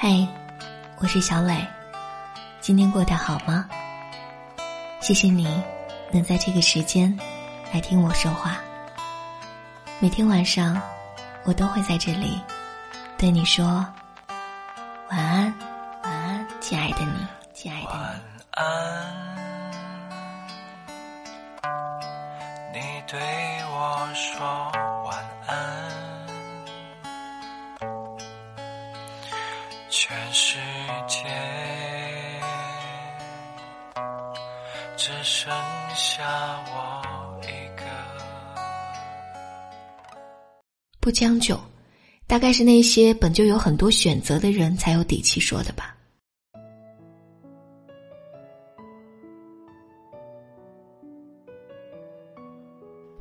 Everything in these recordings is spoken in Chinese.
嗨，我是小磊，今天过得好吗？谢谢你能在这个时间来听我说话。每天晚上，我都会在这里对你说晚安，全世界只剩下我一个。不将就，大概是那些本就有很多选择的人才有底气说的吧。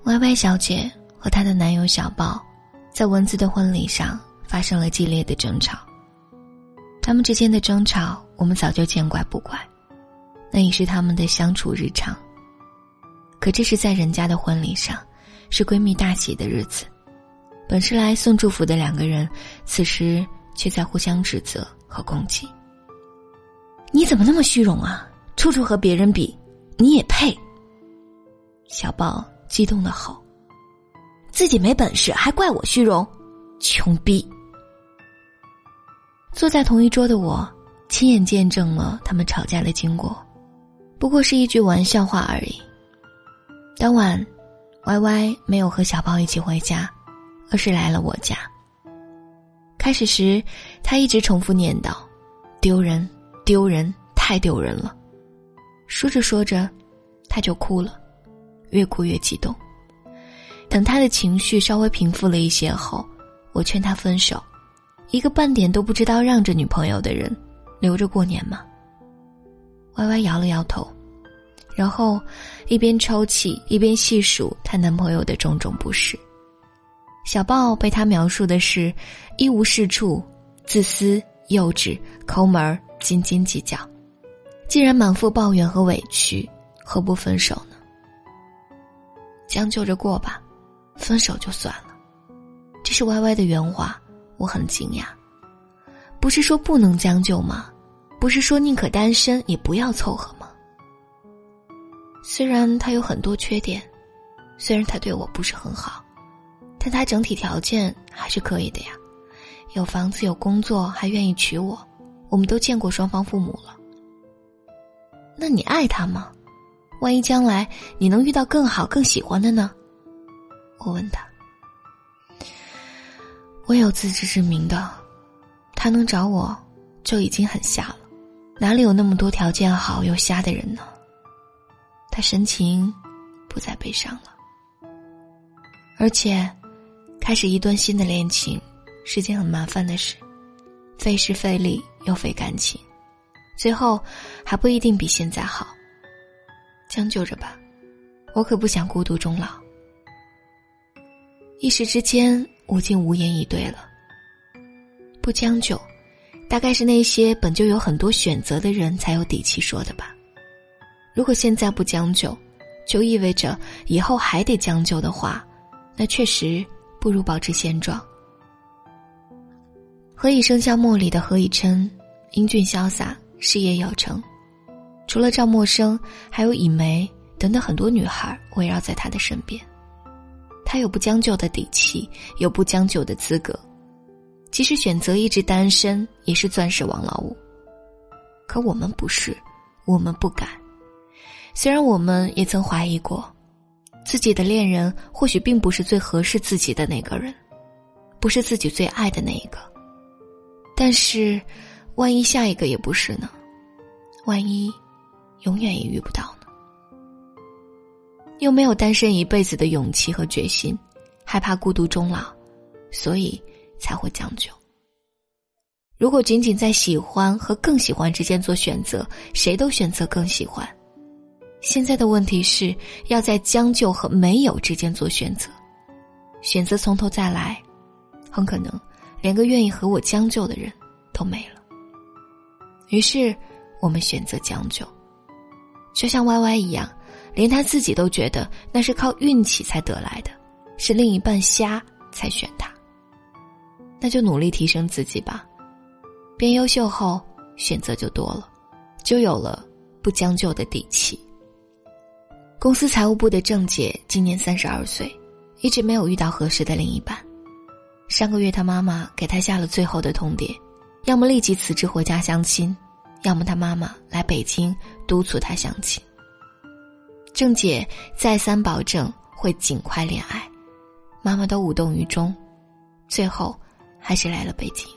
歪歪小姐和她的男友小宝，在文字的婚礼上发生了激烈的争吵。他们之间的争吵，我们早就见怪不怪，那也是他们的相处日常。可这是在人家的婚礼上，是闺蜜大喜的日子，本是来送祝福的两个人，此时却在互相指责和攻击。你怎么那么虚荣啊？处处和别人比，你也配？小宝激动的吼：“自己没本事，还怪我虚荣，穷逼！”坐在同一桌的我，亲眼见证了他们吵架的经过，不过是一句玩笑话而已。当晚歪歪没有和小包一起回家，而是来了我家。开始时，他一直重复念叨：“丢人，丢人，太丢人了。”说着说着，他就哭了，越哭越激动。等他的情绪稍微平复了一些后，我劝他分手。一个半点都不知道让着女朋友的人，留着过年吗？歪歪摇了摇头，然后一边抽泣一边细数她男朋友的种种不是。小豹被他描述的是一无是处、自私、幼稚、抠门、斤斤计较。既然满腹抱怨和委屈，何不分手呢？将就着过吧，分手就算了。这是歪歪的原话。我很惊讶，不是说不能将就吗？不是说宁可单身也不要凑合吗？虽然他有很多缺点，虽然他对我不是很好，但他整体条件还是可以的呀。有房子，有工作，还愿意娶我，我们都见过双方父母了。那你爱他吗？万一将来你能遇到更好、更喜欢的呢？我问他。我有自知之明的，他能找我，就已经很瞎了，哪里有那么多条件好又瞎的人呢？他神情不再悲伤了，而且，开始一段新的恋情是件很麻烦的事，费时费力又费感情，最后还不一定比现在好。将就着吧，我可不想孤独终老。一时之间。我竟无言以对了。不将就，大概是那些本就有很多选择的人才有底气说的吧。如果现在不将就，就意味着以后还得将就的话，那确实不如保持现状。《何以笙箫默》里的何以琛，英俊潇洒，事业有成，除了赵默笙，还有以梅等等很多女孩围绕在他的身边。他有不将就的底气，有不将就的资格。即使选择一直单身，也是钻石王老五。可我们不是，我们不敢。虽然我们也曾怀疑过，自己的恋人或许并不是最合适自己的那个人，不是自己最爱的那一个。但是，万一下一个也不是呢？万一，永远也遇不到。又没有单身一辈子的勇气和决心，害怕孤独终老，所以才会将就。如果仅仅在喜欢和更喜欢之间做选择，谁都选择更喜欢。现在的问题是要在将就和没有之间做选择，选择从头再来，很可能连个愿意和我将就的人都没了。于是，我们选择将就，就像 Y Y 一样。连他自己都觉得那是靠运气才得来的，是另一半瞎才选他。那就努力提升自己吧，变优秀后，选择就多了，就有了不将就的底气。公司财务部的郑姐今年三十二岁，一直没有遇到合适的另一半。上个月，她妈妈给她下了最后的通牒：要么立即辞职回家相亲，要么她妈妈来北京督促她相亲。郑姐再三保证会尽快恋爱，妈妈都无动于衷，最后还是来了北京。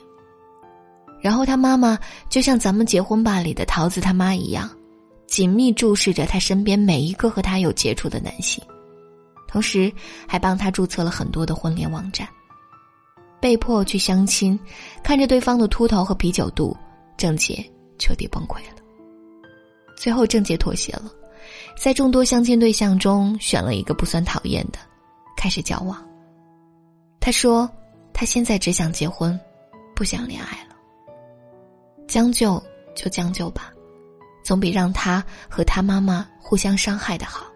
然后他妈妈就像《咱们结婚吧》里的桃子他妈一样，紧密注视着她身边每一个和她有接触的男性，同时还帮她注册了很多的婚恋网站。被迫去相亲，看着对方的秃头和啤酒肚，郑姐彻底崩溃了。最后，郑姐妥协了，在众多相亲对象中选了一个不算讨厌的，开始交往。他说：“他现在只想结婚，不想恋爱了。将就就将就吧，总比让他和他妈妈互相伤害的好。”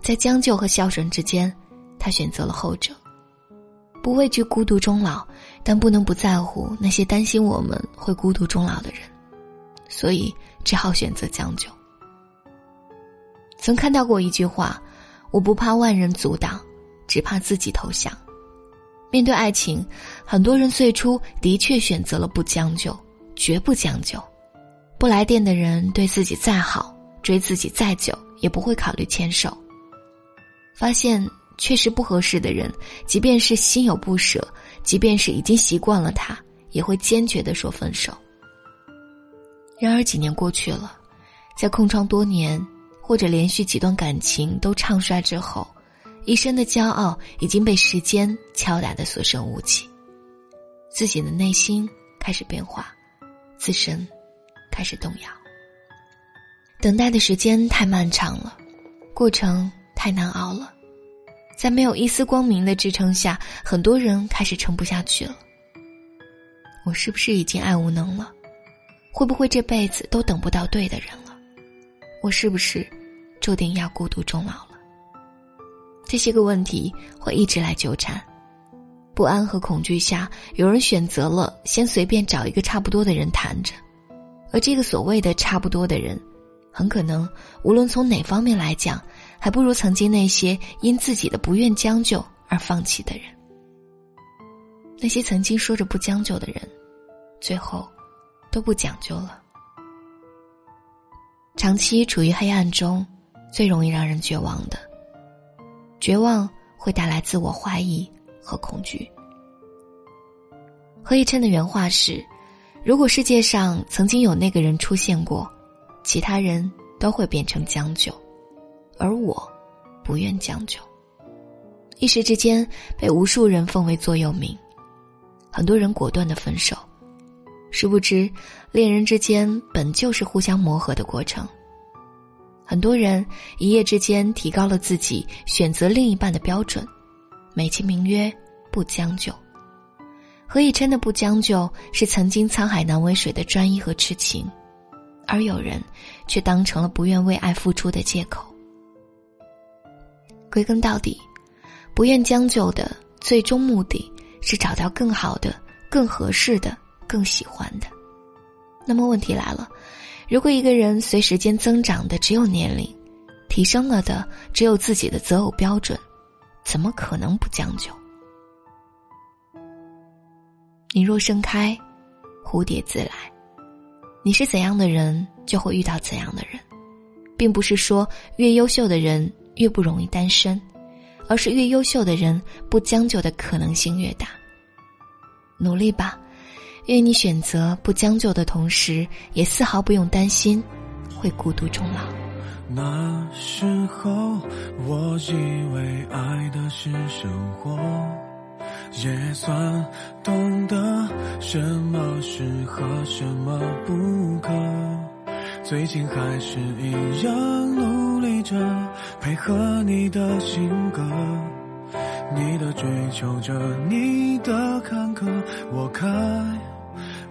在将就和孝顺之间，他选择了后者。不畏惧孤独终老，但不能不在乎那些担心我们会孤独终老的人，所以只好选择将就。曾看到过一句话：“我不怕万人阻挡，只怕自己投降。”面对爱情，很多人最初的确选择了不将就，绝不将就。不来电的人对自己再好，追自己再久，也不会考虑牵手。发现。确实不合适的人，即便是心有不舍，即便是已经习惯了他，也会坚决的说分手。然而几年过去了，在空窗多年或者连续几段感情都唱衰之后，一生的骄傲已经被时间敲打的所剩无几，自己的内心开始变化，自身开始动摇。等待的时间太漫长了，过程太难熬了。在没有一丝光明的支撑下，很多人开始撑不下去了。我是不是已经爱无能了？会不会这辈子都等不到对的人？我是不是注定要孤独终老了？这些个问题会一直来纠缠。不安和恐惧下，有人选择了先随便找一个差不多的人谈着，而这个所谓的差不多的人，很可能无论从哪方面来讲。还不如曾经那些因自己的不愿将就而放弃的人。那些曾经说着不将就的人，最后都不讲究了。长期处于黑暗中，最容易让人绝望的。绝望会带来自我怀疑和恐惧。何以琛的原话是：“如果世界上曾经有那个人出现过，其他人都会变成将就。”而我，不愿将就。一时之间被无数人奉为座右铭，很多人果断的分手。殊不知，恋人之间本就是互相磨合的过程。很多人一夜之间提高了自己选择另一半的标准，美其名曰不将就。何以琛的不将就，是曾经沧海难为水的专一和痴情，而有人却当成了不愿为爱付出的借口。归根到底，不愿将就的最终目的是找到更好的、更合适的、更喜欢的。那么问题来了：如果一个人随时间增长的只有年龄，提升了的只有自己的择偶标准，怎么可能不将就？你若盛开，蝴蝶自来。你是怎样的人，就会遇到怎样的人，并不是说越优秀的人。越不容易单身，而是越优秀的人不将就的可能性越大。努力吧，愿你选择不将就的同时，也丝毫不用担心会孤独终老。那时候，我以为爱的是生活，也算懂得什么适合，什么不可。最近还是一样努力着，配合你的性格，你的追求着，你的坎坷，我开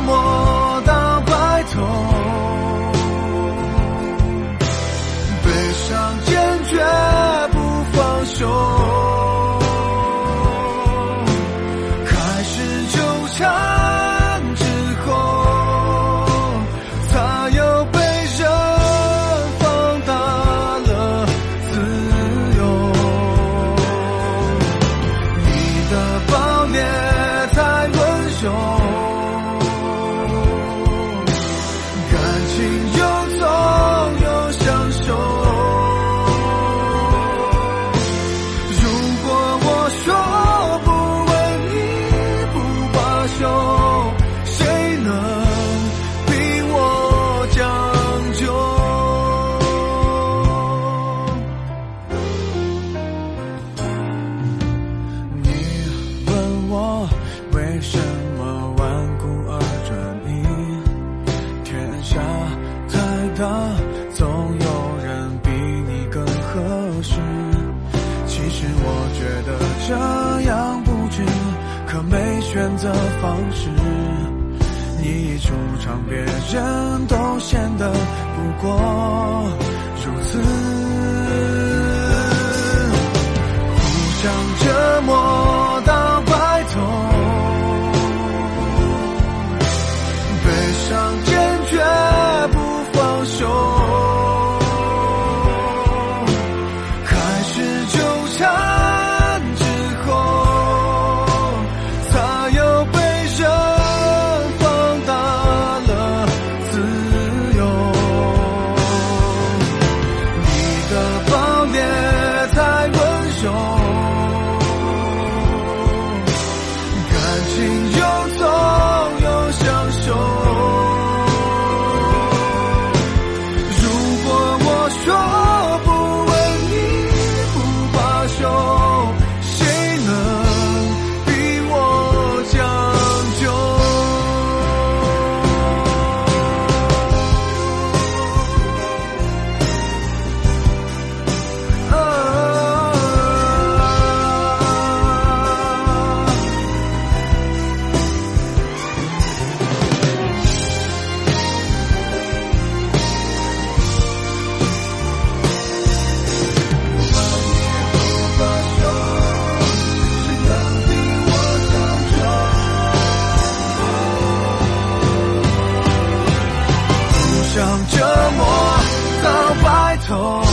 么为什么顽固而专一天下太大总有人比你更合适。其实我觉得这样不值可没选择方式你一出场别人都显得不过。told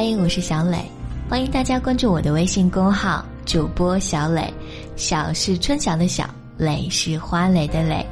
嗨，我是小磊，欢迎大家关注我的微信公号“主播小磊”，小是春晓的小，磊是花蕾的蕾。